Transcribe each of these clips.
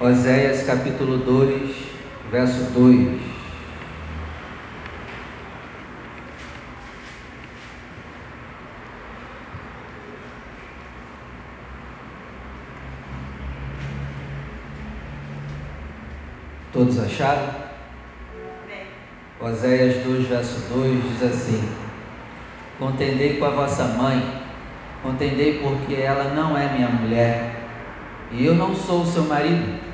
Oséias capítulo 2, verso 2. Todos acharam? Oséias 2, verso 2 diz assim: Contendei com a vossa mãe, contendei porque ela não é minha mulher, e eu não sou seu marido,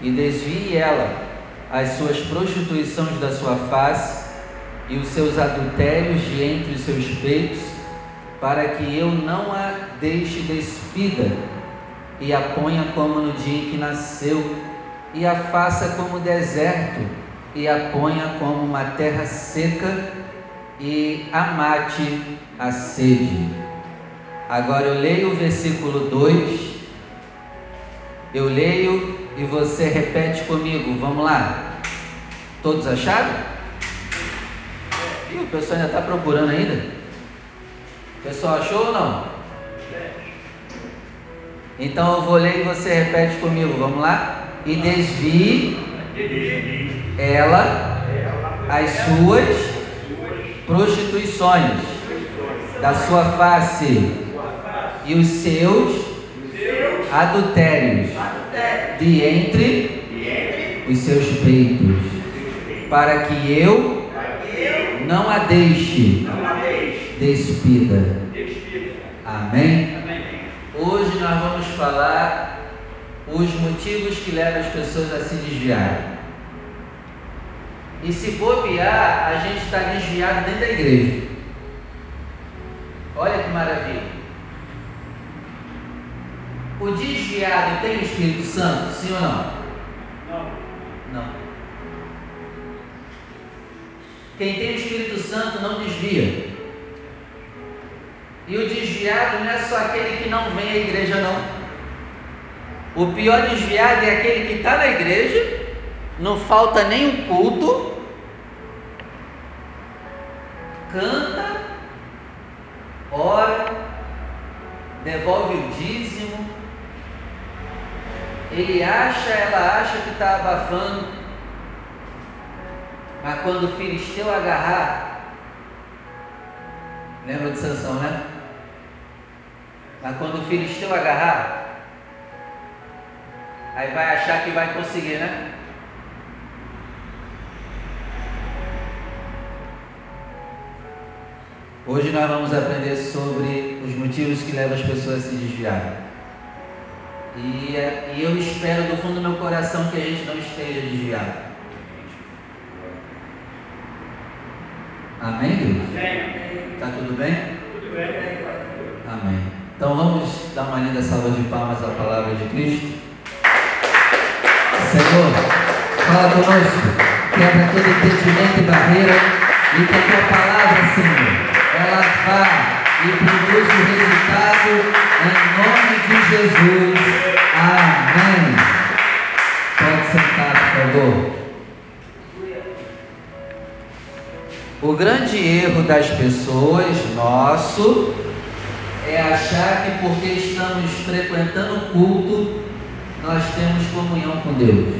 e desvie ela as suas prostituições da sua face e os seus adultérios de entre os seus peitos, para que eu não a deixe despida e a ponha como no dia em que nasceu, e a faça como deserto, e a ponha como uma terra seca, e a mate a sede. Agora eu leio o versículo 2, eu leio e você repete comigo, vamos lá. Todos acharam? Ih, o pessoal ainda está procurando ainda? O pessoal achou ou não? Então eu vou ler e você repete comigo, vamos lá? E desvie ela as suas prostituições da sua face e os seus adultérios de entre os seus peitos, para que eu não a deixe despida. Amém? Hoje nós vamos falar os motivos que levam as pessoas a se desviarem. E se bobear, a gente está desviado dentro da igreja. Olha que maravilha. O desviado tem o Espírito Santo, sim ou não? Não. Não. Quem tem o Espírito Santo não desvia. E o desviado não é só aquele que não vem à igreja, não. O pior desviado é aquele que está na igreja, não falta nem um culto, canta, ora, devolve o dízimo, ele acha, ela acha que está abafando, mas quando o filisteu agarrar, lembra de Sansão, né? Mas quando o filisteu agarrar, aí vai achar que vai conseguir, né? Hoje nós vamos aprender sobre os motivos que levam as pessoas a se desviarem. E, e eu espero do fundo do meu coração que a gente não esteja desviado. Amém, Deus? Amém. Tá tudo bem? Tudo bem. Amém. Então vamos dar uma linda salva de palmas à palavra de Cristo. Senhor, fala conosco, quebra todo impedimento e barreira e que a tua palavra, Senhor, ela vá e produza o resultado em nome de Jesus. O grande erro das pessoas, nosso, é achar que porque estamos frequentando o culto, nós temos comunhão com Deus.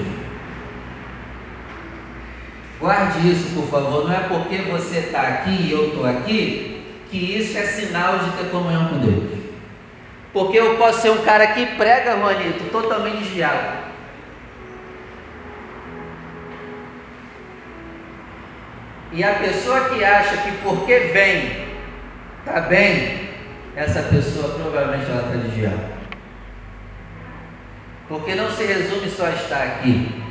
Guarde isso, por favor. Não é porque você está aqui e eu estou aqui que isso é sinal de ter comunhão com Deus. Porque eu posso ser um cara que prega, Juanito, totalmente desviado. E a pessoa que acha que porque vem, está bem, essa pessoa provavelmente ela está desviada. Porque não se resume só a estar aqui.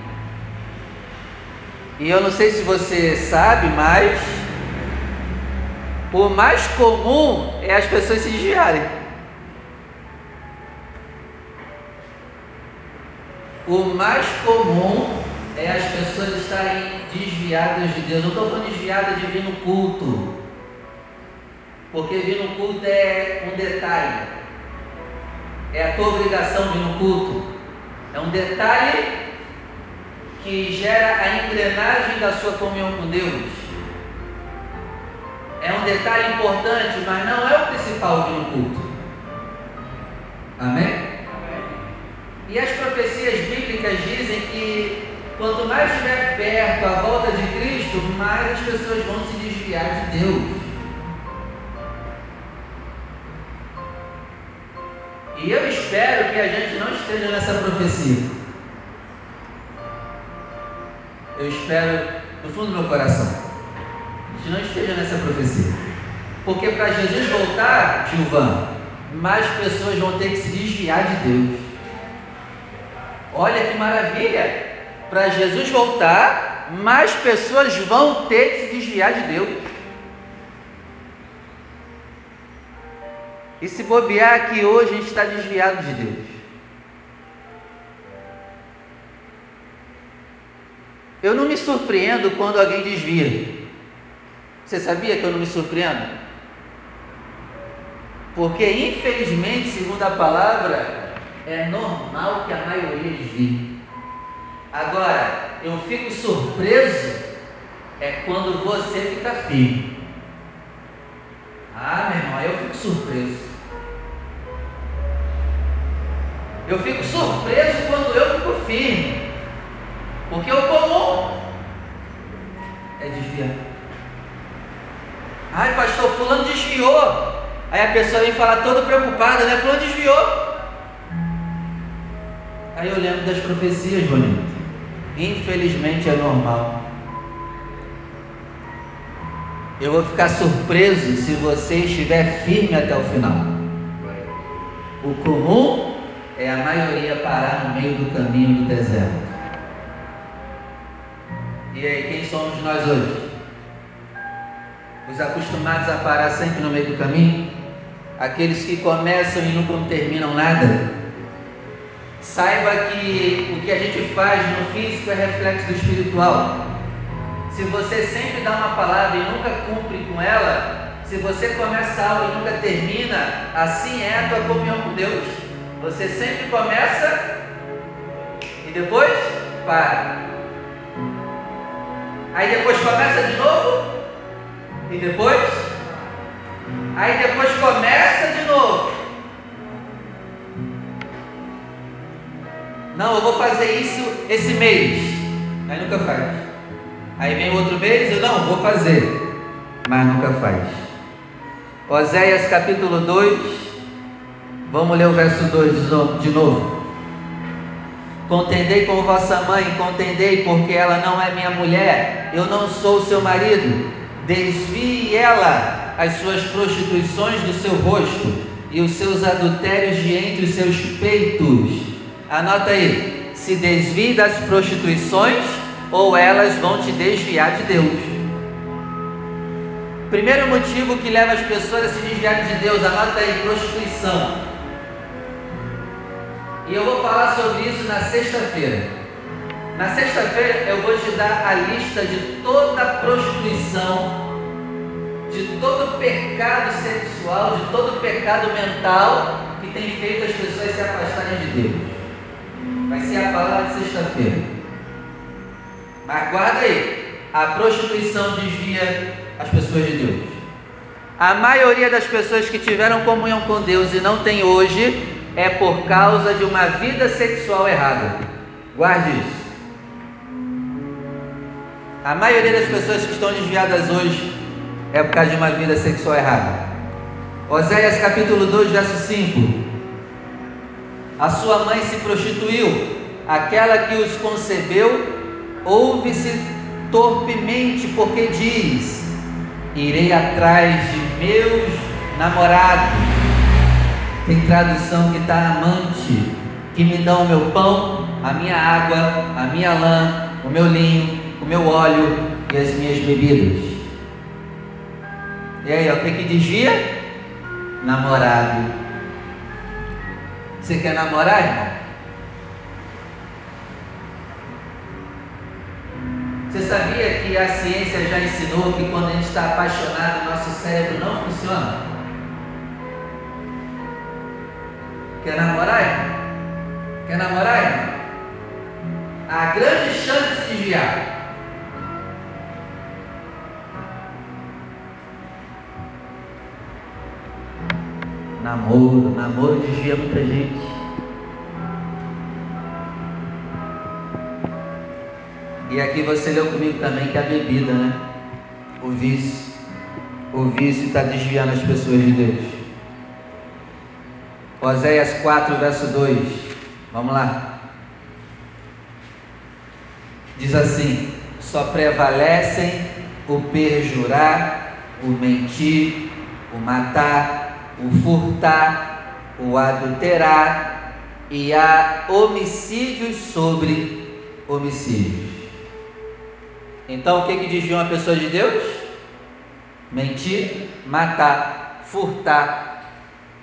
E eu não sei se você sabe, mas o mais comum é as pessoas se desviarem. O mais comum é as pessoas estarem desviadas de Deus. Não estou falando desviada de vir no culto, porque vir no culto é um detalhe, é a tua obrigação vir no culto, é um detalhe que gera a engrenagem da sua comunhão com Deus. É um detalhe importante, mas não é o principal vir no culto. Amém? Amém. E as profecias bíblicas dizem que quanto mais estiver perto a volta de Cristo, mais as pessoas vão se desviar de Deus. E eu espero que a gente não esteja nessa profecia. Eu espero do fundo do meu coração. A gente não esteja nessa profecia. Porque para Jesus voltar, Gilvan, mais pessoas vão ter que se desviar de Deus. Olha que maravilha! Para Jesus voltar, mais pessoas vão ter que se desviar de Deus. E se bobear aqui hoje, a gente está desviado de Deus. Eu não me surpreendo quando alguém desvia. Você sabia que eu não me surpreendo? Porque, infelizmente, segundo a palavra, é normal que a maioria desvie. Agora, eu fico surpreso é quando você fica firme. Ah, meu irmão, eu fico surpreso. Eu fico surpreso quando eu fico firme. Porque o comum é desviar. Ai, pastor, fulano desviou. Aí a pessoa vem falar toda preocupada, né? Fulano desviou. Aí eu lembro das profecias, bonito. Infelizmente é normal. Eu vou ficar surpreso se você estiver firme até o final. O comum é a maioria parar no meio do caminho do deserto. E aí, quem somos nós hoje? Os acostumados a parar sempre no meio do caminho? Aqueles que começam e nunca terminam nada? Saiba que o que a gente faz no físico é reflexo do espiritual. Se você sempre dá uma palavra e nunca cumpre com ela, se você começa algo e nunca termina, assim é a tua comunhão com Deus. Você sempre começa e depois para. Aí depois começa de novo e depois. Aí depois começa de novo. Não, eu vou fazer isso esse mês. Aí nunca faz. Aí vem o outro mês, eu não, vou fazer. Mas nunca faz. Oséias capítulo 2. Vamos ler o verso 2 de novo. Contendei com vossa mãe, contendei, porque ela não é minha mulher, eu não sou seu marido. Desvie ela as suas prostituições do seu rosto e os seus adultérios de entre os seus peitos. Anota aí: se desvie das prostituições ou elas vão te desviar de Deus. Primeiro motivo que leva as pessoas a se desviarem de Deus, anota aí: prostituição. E eu vou falar sobre isso na sexta-feira. Na sexta-feira eu vou te dar a lista de toda prostituição, de todo pecado sexual, de todo pecado mental que tem feito as pessoas se afastarem de Deus. Vai ser a palavra de sexta-feira. Mas guarda aí, a prostituição desvia as pessoas de Deus. A maioria das pessoas que tiveram comunhão com Deus e não tem hoje é por causa de uma vida sexual errada. Guarde isso. A maioria das pessoas que estão desviadas hoje é por causa de uma vida sexual errada. Oséias capítulo 2, verso 5. A sua mãe se prostituiu, aquela que os concebeu, ouve-se torpemente, porque diz: Irei atrás de meus namorados tem tradução que está amante, que me dão o meu pão, a minha água, a minha lã, o meu linho, o meu óleo e as minhas bebidas. E aí, o que que desvia? Namorado. Você quer namorar, irmão? Você sabia que a ciência já ensinou que quando a gente está apaixonado, nosso cérebro não funciona? Quer namorar, irmão? Quer namorar, irmão? Há grande chance de desviar. Namoro, namoro desvia muita gente. E aqui você leu comigo também que é a bebida, né? O vício. O vício está desviando as pessoas de Deus. Oséias 4, verso 2. Vamos lá. Diz assim: só prevalecem o perjurar, o mentir, o matar, o furtar, o adulterar, e há homicídios sobre homicídios. Então, o que, que desvia uma pessoa de Deus? Mentir, matar, furtar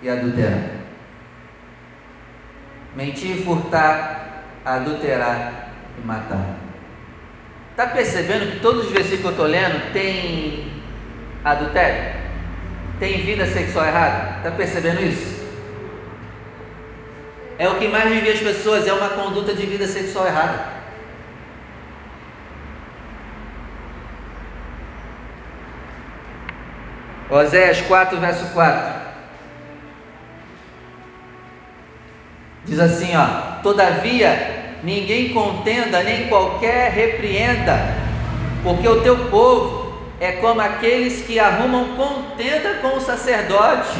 e adulterar. Mentir, furtar, adulterar e matar. Está percebendo que todos os versículos que eu estou lendo tem adultério? Tem vida sexual errada? Está percebendo isso? É o que mais desvia as pessoas, é uma conduta de vida sexual errada. Oséias 4, verso 4. Diz assim, ó: Todavia ninguém contenda, nem qualquer repreenda, porque o teu povo é como aqueles que arrumam contenda com o sacerdote.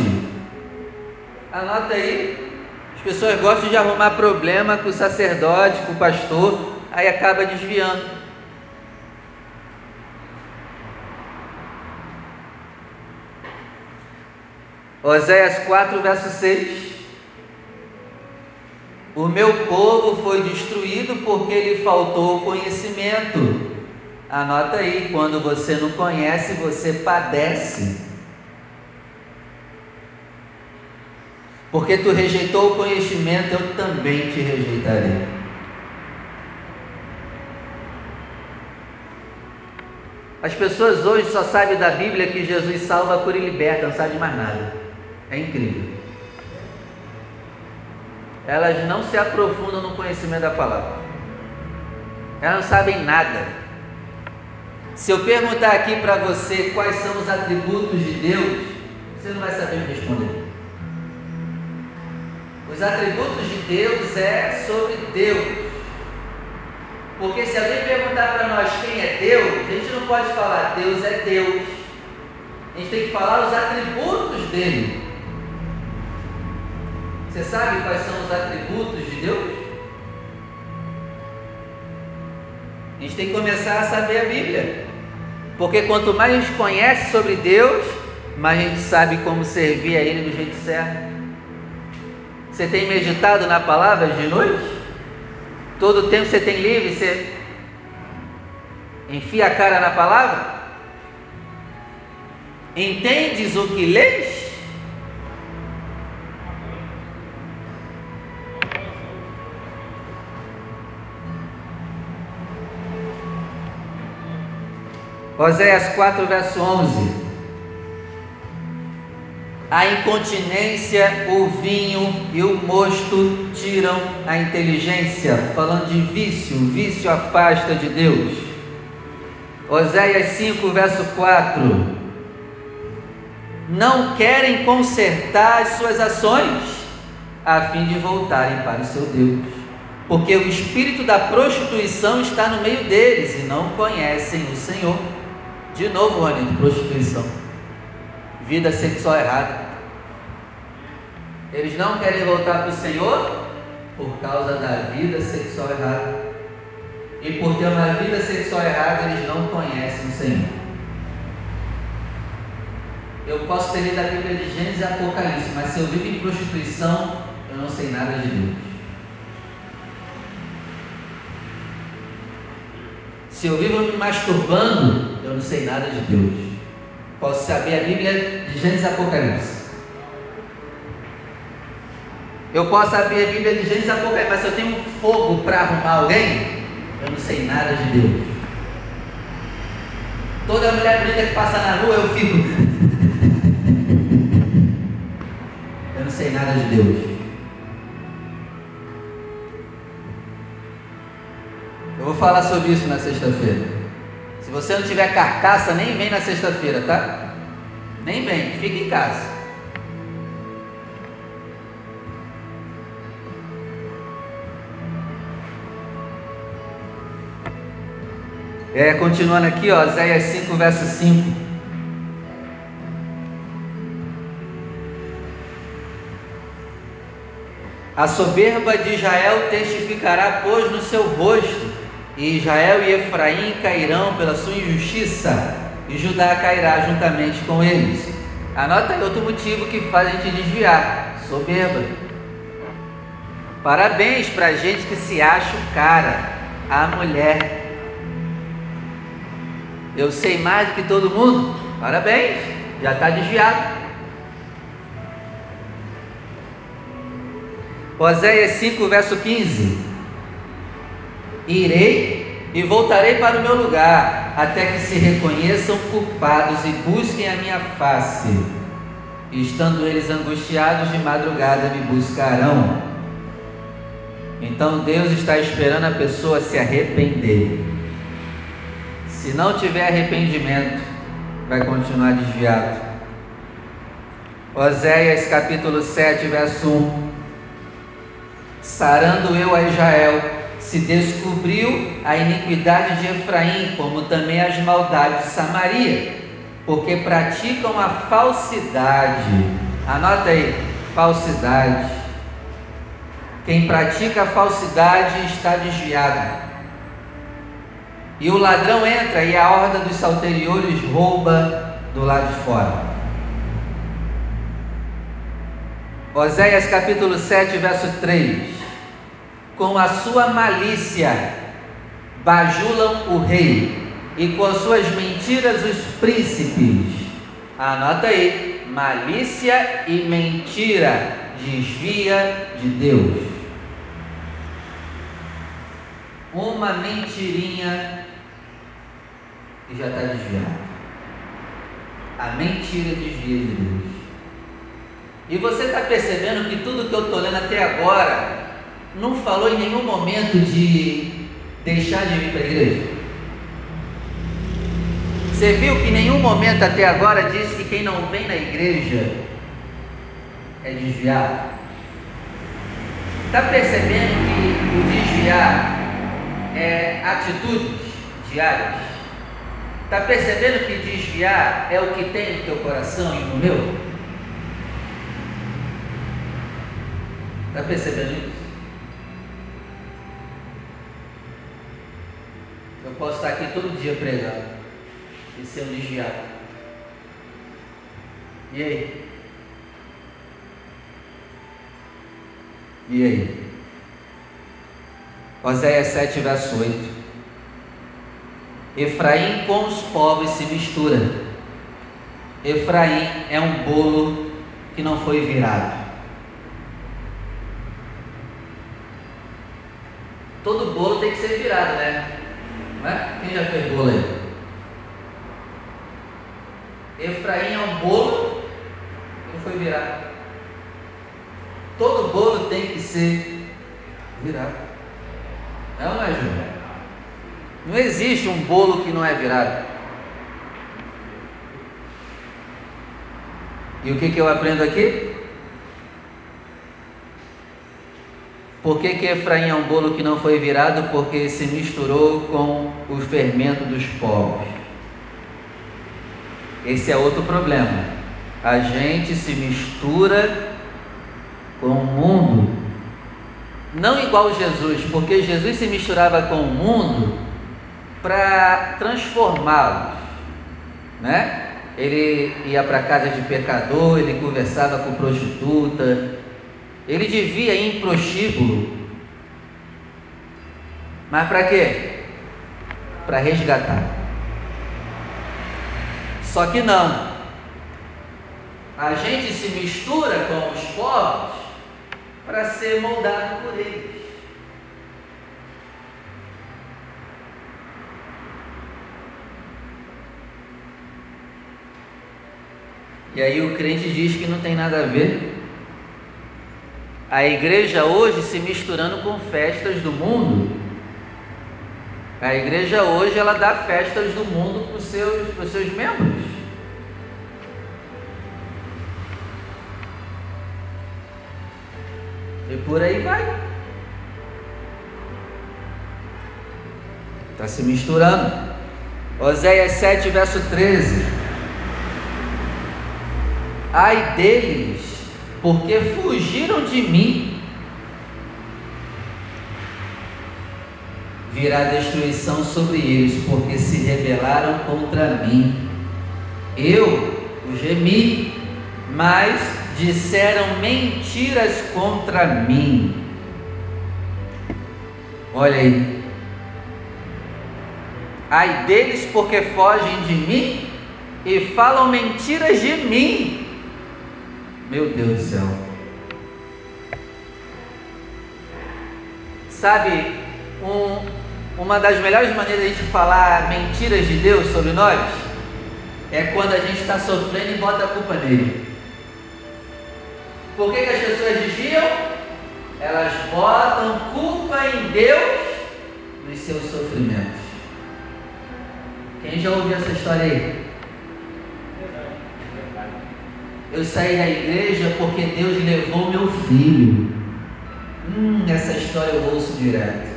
Anota aí. As pessoas gostam de arrumar problema com o sacerdote, com o pastor, aí acaba desviando. Oséias 4, verso 6. O meu povo foi destruído porque lhe faltou conhecimento. Anota aí, quando você não conhece, você padece. Porque tu rejeitou o conhecimento, eu também te rejeitarei. As pessoas hoje só sabem da Bíblia que Jesus salva, cura e liberta, não sabem mais nada. É incrível elas não se aprofundam no conhecimento da palavra. Elas não sabem nada. Se eu perguntar aqui para você quais são os atributos de Deus, você não vai saber me responder. Os atributos de Deus é sobre Deus. Porque se alguém perguntar para nós quem é Deus, a gente não pode falar Deus é Deus. A gente tem que falar os atributos dele. Você sabe quais são os atributos de Deus? A gente tem que começar a saber a Bíblia. Porque quanto mais a gente conhece sobre Deus, mais a gente sabe como servir a Ele do jeito certo. Você tem meditado na palavra de noite? Todo o tempo você tem livre, você enfia a cara na palavra? Entendes o que lês? Oséias 4, verso 11. A incontinência, o vinho e o mosto tiram a inteligência. Falando de vício, vício afasta de Deus. Oséias 5, verso 4. Não querem consertar as suas ações, a fim de voltarem para o seu Deus. Porque o espírito da prostituição está no meio deles e não conhecem o Senhor. De novo, Rony, prostituição. Vida sexual errada. Eles não querem voltar para o Senhor por causa da vida sexual errada. E por ter uma vida sexual errada, eles não conhecem o Senhor. Eu posso ter lido a Bíblia de Gênesis e Apocalipse, mas se eu vivo em prostituição, eu não sei nada de Deus. Se eu vivo me masturbando, eu não sei nada de Deus. Posso saber a Bíblia de Gênesis Apocalipse. Eu posso saber a Bíblia de Gênesis Apocalipse, mas se eu tenho um fogo para arrumar alguém, eu não sei nada de Deus. Toda mulher bonita que passa na rua, eu fico. eu não sei nada de Deus. Vou falar sobre isso na sexta-feira. Se você não tiver carcaça, nem vem na sexta-feira, tá? Nem vem, fica em casa. É, continuando aqui, ó, Zéias 5, verso 5. A soberba de Israel testificará, pois, no seu rosto, e Israel e Efraim cairão pela sua injustiça, e Judá cairá juntamente com eles. Anota aí outro motivo que faz a gente desviar: soberba. Parabéns para a gente que se acha o cara, a mulher. Eu sei mais do que todo mundo. Parabéns, já está desviado. Oséias 5, verso 15: Irei e voltarei para o meu lugar, até que se reconheçam culpados e busquem a minha face. Estando eles angustiados de madrugada, me buscarão. Então Deus está esperando a pessoa se arrepender. Se não tiver arrependimento, vai continuar desviado. Oséias capítulo 7, verso 1 sarando eu a Israel, se descobriu a iniquidade de Efraim, como também as maldades de Samaria, porque praticam a falsidade. Anota aí, falsidade. Quem pratica a falsidade está desviado. E o ladrão entra e a horda dos salteriores rouba do lado de fora. Oséias capítulo 7, verso 3 com a sua malícia bajulam o rei e com as suas mentiras os príncipes. Anota aí, malícia e mentira desvia de Deus. Uma mentirinha e já está desviado. A mentira desvia de Deus. E você está percebendo que tudo que eu estou lendo até agora não falou em nenhum momento de deixar de vir para a igreja? Você viu que em nenhum momento até agora disse que quem não vem na igreja é desviado? Está percebendo que o desviar é atitudes diárias? Está percebendo que desviar é o que tem no teu coração e no meu? Está percebendo isso? Eu posso estar aqui todo dia pregando e ser um desviado. E aí? E aí? Oséias 7, verso 8. Efraim com os pobres se mistura. Efraim é um bolo que não foi virado. Todo bolo tem que ser virado, né? Né? Quem já fez bolo aí? Efraim é um bolo que foi virado. Todo bolo tem que ser virado. É não é, Júlio? Não existe um bolo que não é virado. E o que, que eu aprendo aqui? Por que, que Efraim é um bolo que não foi virado? Porque se misturou com o fermento dos povos. Esse é outro problema. A gente se mistura com o mundo. Não igual Jesus, porque Jesus se misturava com o mundo para transformá-los, né? Ele ia para casa de pecador, ele conversava com prostituta, ele devia ir em prostíbulo. Mas para quê? Para resgatar. Só que não. A gente se mistura com os povos para ser moldado por eles. E aí o crente diz que não tem nada a ver a igreja hoje se misturando com festas do mundo. A igreja hoje ela dá festas do mundo para os seus, para os seus membros. E por aí vai. Está se misturando. Oséias 7, verso 13. Ai deles, porque fugiram de mim. Virá destruição sobre eles, porque se rebelaram contra mim. Eu gemi, mas disseram mentiras contra mim. Olha aí. Ai deles porque fogem de mim e falam mentiras de mim. Meu Deus do céu. Sabe, um, uma das melhores maneiras de falar mentiras de Deus sobre nós é quando a gente está sofrendo e bota a culpa nele. Por que, que as pessoas desviam? Elas botam culpa em Deus nos seus sofrimentos. Quem já ouviu essa história aí? Eu saí da igreja porque Deus levou meu filho. Hum, essa história eu ouço direto.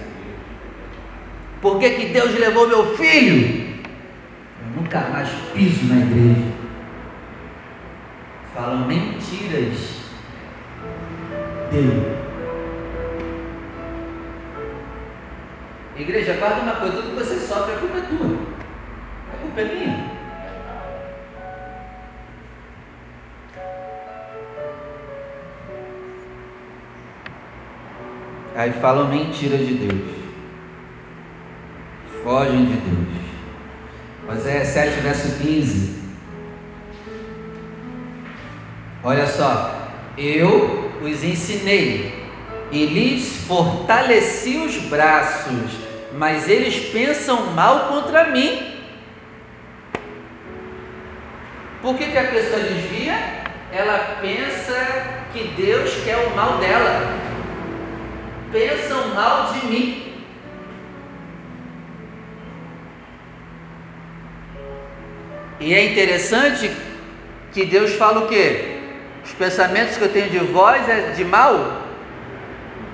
Por que, que Deus levou meu filho? Eu nunca mais piso na igreja. Falam mentiras dele. Igreja, guarda uma coisa, tudo que você sofre, a culpa é tua. A culpa é minha. Aí falam mentira de Deus. Fogem de Deus. Oséias 7, verso 15. Olha só. Eu os ensinei e lhes fortaleci os braços, mas eles pensam mal contra mim. Por que, que a pessoa desvia? Ela pensa que Deus quer o mal dela. Pensam mal de mim. E é interessante que Deus fala o quê? Os pensamentos que eu tenho de vós é de mal?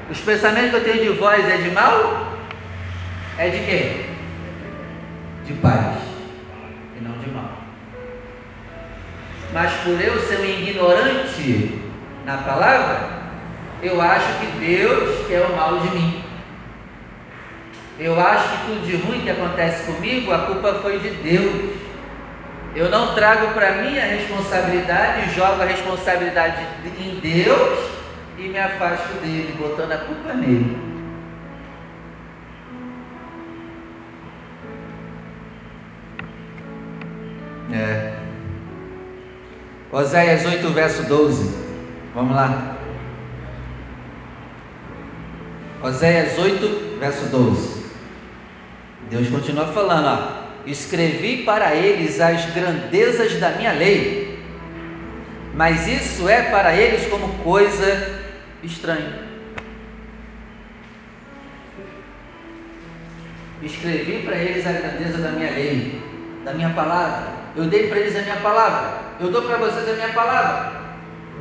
Os pensamentos que eu tenho de vós é de mal? É de quê? De paz e não de mal. Mas por eu ser um ignorante na palavra, eu acho que Deus quer o mal de mim. Eu acho que tudo de ruim que acontece comigo, a culpa foi de Deus. Eu não trago para mim a responsabilidade, jogo a responsabilidade em Deus e me afasto dele, botando a culpa nele. É. Oséias 8, verso 12. Vamos lá. Oséias 8, verso 12. Deus continua falando, ó. Escrevi para eles as grandezas da minha lei, mas isso é para eles como coisa estranha. Escrevi para eles a grandeza da minha lei, da minha palavra. Eu dei para eles a minha palavra. Eu dou para vocês a minha palavra.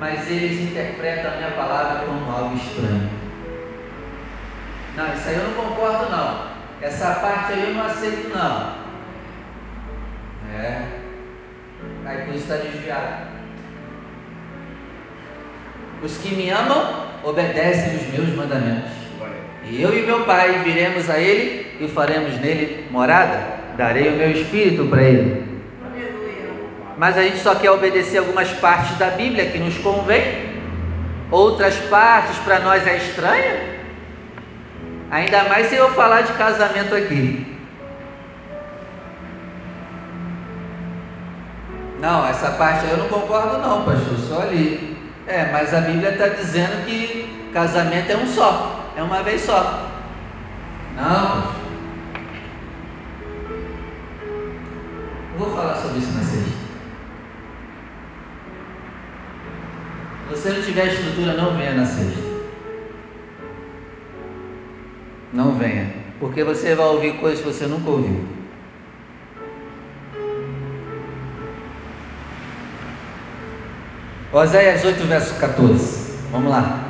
Mas eles interpretam a minha palavra como algo estranho. Não, isso aí eu não concordo não. Essa parte aí eu não aceito não. É. Aí por isso está desviado. Os que me amam obedecem os meus mandamentos. E eu e meu Pai viremos a Ele e faremos nele morada. Darei o meu espírito para Ele. Mas a gente só quer obedecer algumas partes da Bíblia que nos convém, outras partes para nós é estranha. Ainda mais se eu falar de casamento aqui. Não, essa parte eu não concordo não, pastor, só ali. É, mas a Bíblia está dizendo que casamento é um só, é uma vez só. Não, vou falar sobre isso na sexta. Se você não tiver estrutura, não venha na sexta. Não venha, porque você vai ouvir coisas que você nunca ouviu. Oséias 8, verso 14. Vamos lá.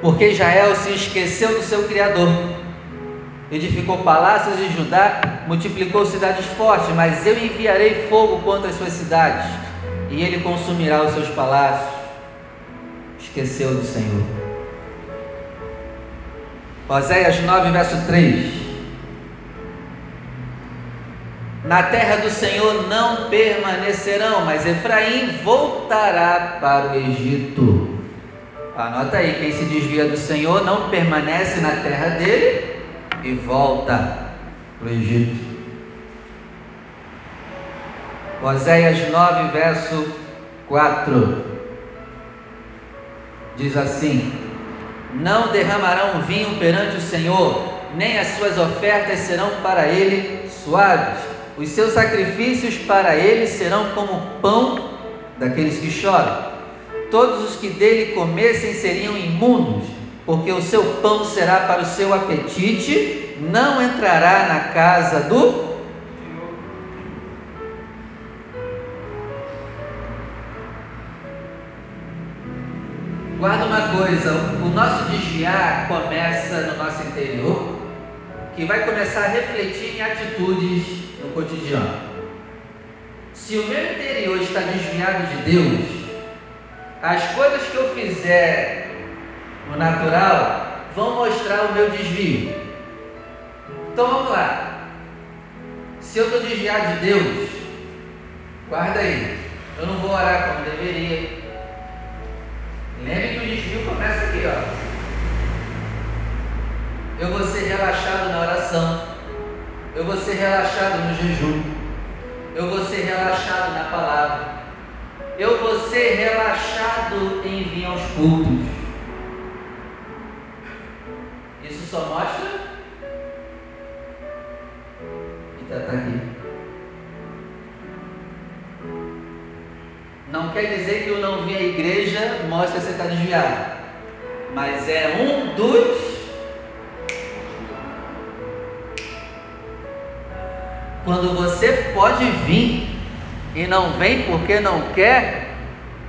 Porque Israel se esqueceu do seu Criador edificou palácios em Judá, multiplicou cidades fortes, mas eu enviarei fogo contra as suas cidades, e ele consumirá os seus palácios. Esqueceu do Senhor. Oséias 9, verso 3. Na terra do Senhor não permanecerão, mas Efraim voltará para o Egito. Anota aí, quem se desvia do Senhor não permanece na terra dele e volta para o Egito. Oséias 9, verso 4 diz assim: Não derramarão vinho perante o Senhor, nem as suas ofertas serão para ele suaves os seus sacrifícios para ele serão como pão daqueles que choram. Todos os que dele comessem seriam imundos, porque o seu pão será para o seu apetite, não entrará na casa do Guarda uma coisa, o nosso desviar começa no nosso interior, que vai começar a refletir em atitudes no cotidiano. Se o meu interior está desviado de Deus, as coisas que eu fizer no natural vão mostrar o meu desvio. Então vamos lá. Se eu estou desviado de Deus, guarda aí. Eu não vou orar como deveria. Lembre que o desvio começa aqui, ó. Eu vou ser relaxado na oração eu vou ser relaxado no jejum, eu vou ser relaxado na palavra, eu vou ser relaxado em vir aos cultos. Isso só mostra que está aqui. Quer dizer que eu não vim à igreja mostra que você está desviado, mas é um dos Quando você pode vir e não vem porque não quer,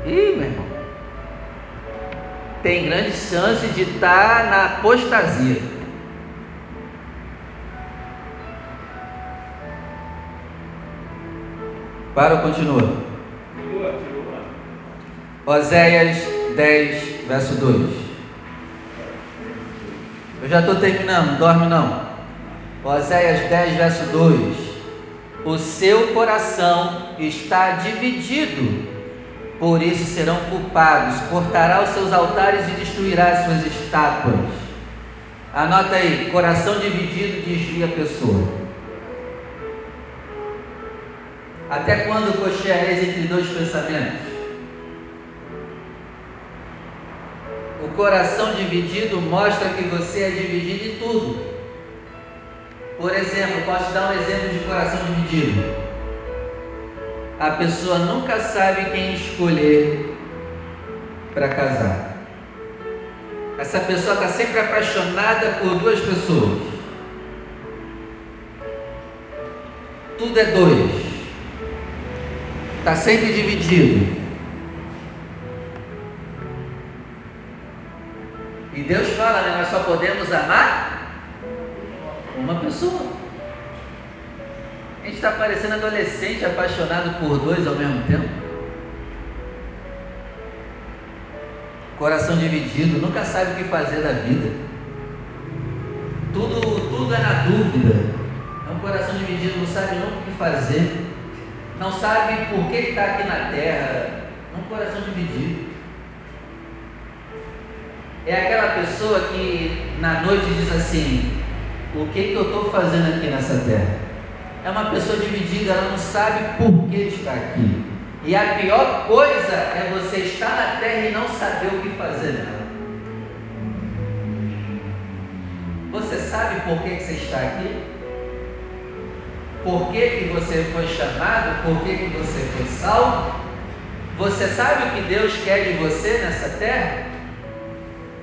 ih, meu irmão, tem grande chance de estar tá na apostasia. Para ou continua? Oséias 10, verso 2. Eu já estou terminando, dorme não. Oséias 10, verso 2 o seu coração está dividido, por isso serão culpados. Cortará os seus altares e destruirá as suas estátuas. Anota aí: coração dividido desvia a pessoa. Até quando cocheareis entre dois pensamentos? Coração dividido mostra que você é dividido em tudo. Por exemplo, posso dar um exemplo de coração dividido. A pessoa nunca sabe quem escolher para casar. Essa pessoa está sempre apaixonada por duas pessoas. Tudo é dois. Está sempre dividido. E Deus fala, né? Nós só podemos amar uma pessoa. A gente está parecendo adolescente apaixonado por dois ao mesmo tempo. Coração dividido, nunca sabe o que fazer da vida. Tudo, tudo é na dúvida. É um coração dividido, não sabe nunca o que fazer. Não sabe por que está aqui na terra. É um coração dividido. É aquela pessoa que na noite diz assim: o que, que eu estou fazendo aqui nessa terra? É uma pessoa dividida, ela não sabe por que está aqui. E a pior coisa é você estar na terra e não saber o que fazer nela. Você sabe por que, que você está aqui? Por que, que você foi chamado? Por que, que você foi salvo? Você sabe o que Deus quer de você nessa terra?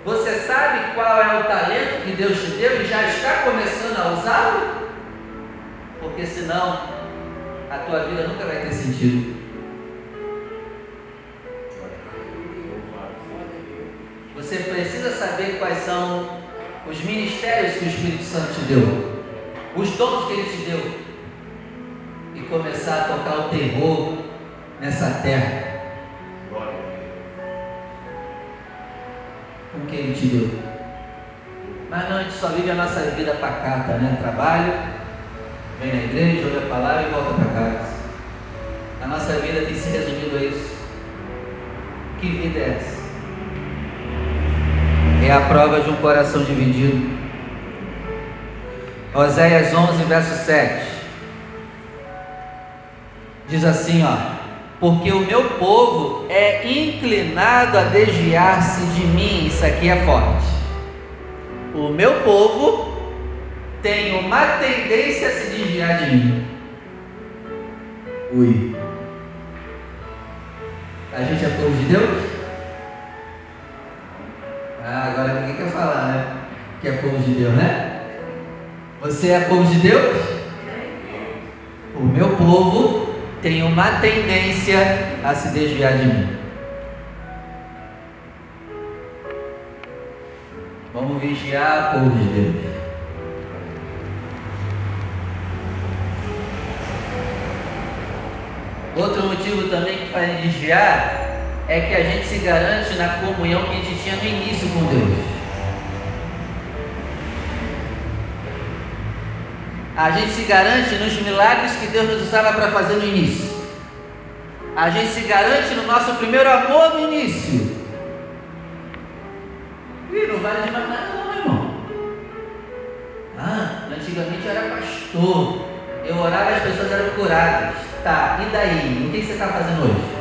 Você sabe qual é o talento que Deus te deu e já está começando a usá-lo? Porque senão a tua vida nunca vai ter sentido. Você precisa saber quais são os ministérios que o Espírito Santo te deu, os dons que ele te deu, e começar a tocar o terror nessa terra. Com o que ele te deu. Mas não, a gente só vive a nossa vida pacata, né? Trabalho, vem na igreja, ouve a palavra e volta para casa. A nossa vida tem se resumido a isso. Que vida é essa? É a prova de um coração dividido. Oséias 11, verso 7. Diz assim, ó: Porque o meu povo é inclinado a desviar-se de mim. Isso aqui é forte. O meu povo tem uma tendência a se desviar de mim. Ui. A gente é povo de Deus? Ah, agora ninguém quer falar, né? Que é povo de Deus, né? Você é povo de Deus? O meu povo tem uma tendência a se desviar de mim. Vamos vigiar, povo de Deus. Outro motivo também que faz desviar é que a gente se garante na comunhão que a gente tinha no início com Deus. A gente se garante nos milagres que Deus nos usava para fazer no início. A gente se garante no nosso primeiro amor no início. E não vale de mais nada não, irmão. Ah, antigamente eu era pastor. Eu orava e as pessoas eram curadas. Tá, e daí? O que você está fazendo hoje?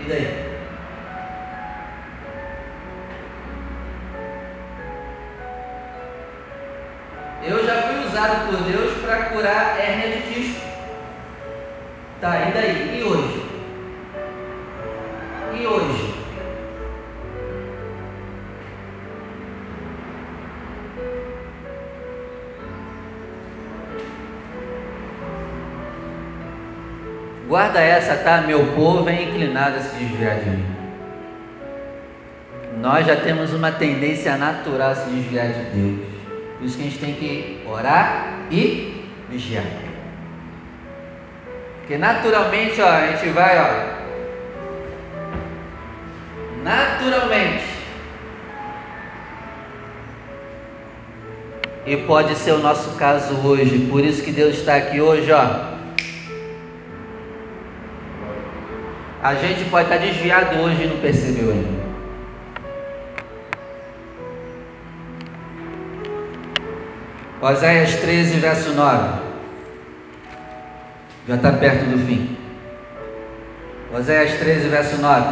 E daí? Usado por Deus para curar hérnia de disco. Tá, e daí? E hoje? E hoje? Guarda essa, tá? Meu povo é inclinado a se desviar de mim. Nós já temos uma tendência natural a se desviar de Deus. Por isso que a gente tem que orar e vigiar. Porque naturalmente, ó, a gente vai, ó. Naturalmente. E pode ser o nosso caso hoje. Por isso que Deus está aqui hoje, ó A gente pode estar desviado hoje e não percebeu ainda. Oséias 13, verso 9. Já está perto do fim. Oséias 13, verso 9.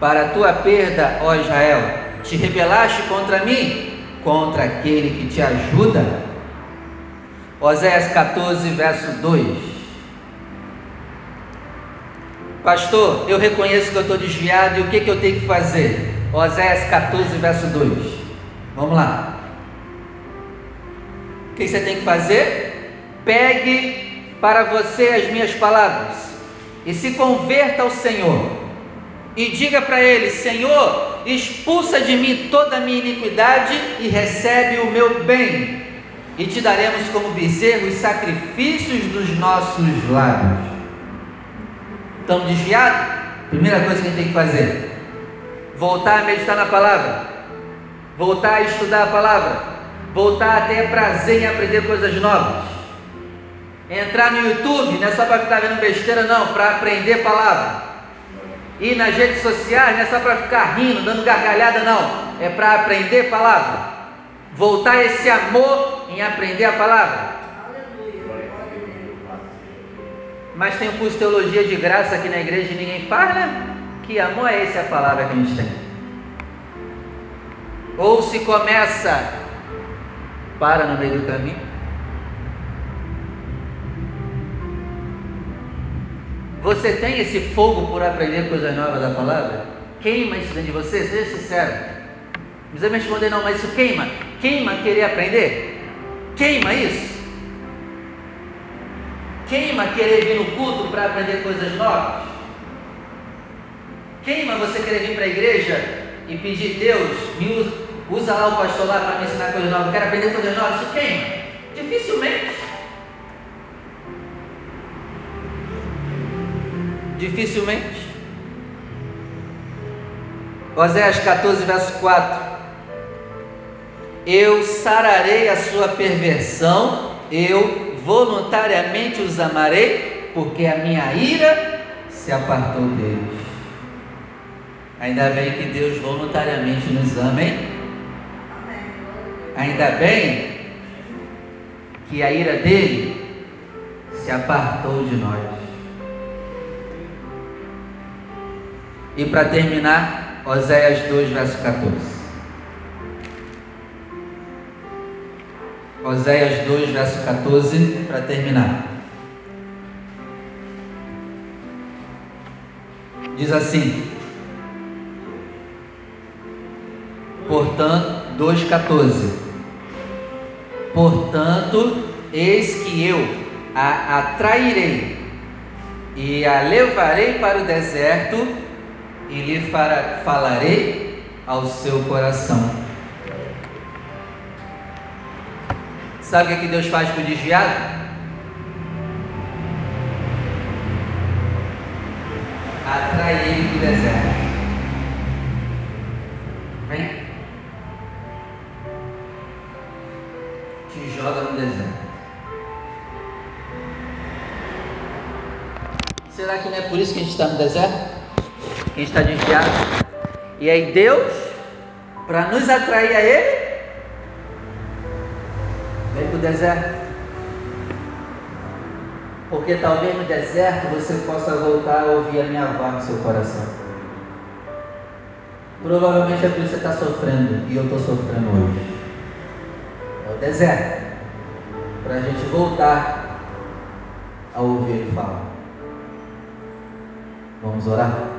Para a tua perda, ó Israel, te rebelaste contra mim, contra aquele que te ajuda. Oséias 14, verso 2. Pastor, eu reconheço que eu estou desviado e o que, que eu tenho que fazer? Oséias 14, verso 2. Vamos lá. Que você tem que fazer? Pegue para você as minhas palavras e se converta ao Senhor. E diga para ele: Senhor, expulsa de mim toda a minha iniquidade e recebe o meu bem, e te daremos como bezerros sacrifícios dos nossos lábios. Estamos desviados? Primeira coisa que a gente tem que fazer: voltar a meditar na palavra, voltar a estudar a palavra, voltar a ter prazer em aprender coisas novas. Entrar no YouTube não é só para ficar vendo besteira, não, para aprender palavra. Ir nas redes sociais não é só para ficar rindo, dando gargalhada, não, é para aprender palavra. Voltar esse amor em aprender a palavra. mas tem um curso de teologia de graça aqui na igreja e ninguém faz, né? Que amor é esse a palavra que a gente tem? Ou se começa, para no meio do caminho. Você tem esse fogo por aprender coisas novas da palavra? Queima isso dentro de você? Seja sincero. Não precisa me responder, não, mas isso queima. Queima querer aprender? Queima isso? Queima querer vir no culto para aprender coisas novas? Queima você querer vir para a igreja e pedir, Deus, me usa, usa lá o pastor lá para me ensinar coisas novas, eu quero aprender coisas novas, isso queima. Dificilmente. Dificilmente. Oséias 14, verso 4. Eu sararei a sua perversão, eu voluntariamente os amarei, porque a minha ira se apartou deles. Ainda bem que Deus voluntariamente nos ama, hein? Ainda bem que a ira dele se apartou de nós. E para terminar, Oséias 2, verso 14. Oséias 2, verso 14, para terminar. Diz assim: Portanto, 2,14. Portanto, eis que eu a atrairei e a levarei para o deserto e lhe falarei ao seu coração. Sabe o que, é Deus faz com o desviado? Atrai ele para o deserto. Por isso que a gente está no deserto? A gente está desviado? E aí Deus, para nos atrair a Ele, vem para o deserto. Porque talvez no deserto você possa voltar a ouvir a minha voz no seu coração. Provavelmente é por isso que você está sofrendo e eu estou sofrendo hoje. É o deserto. Para a gente voltar a ouvir ele falar. Vamos orar?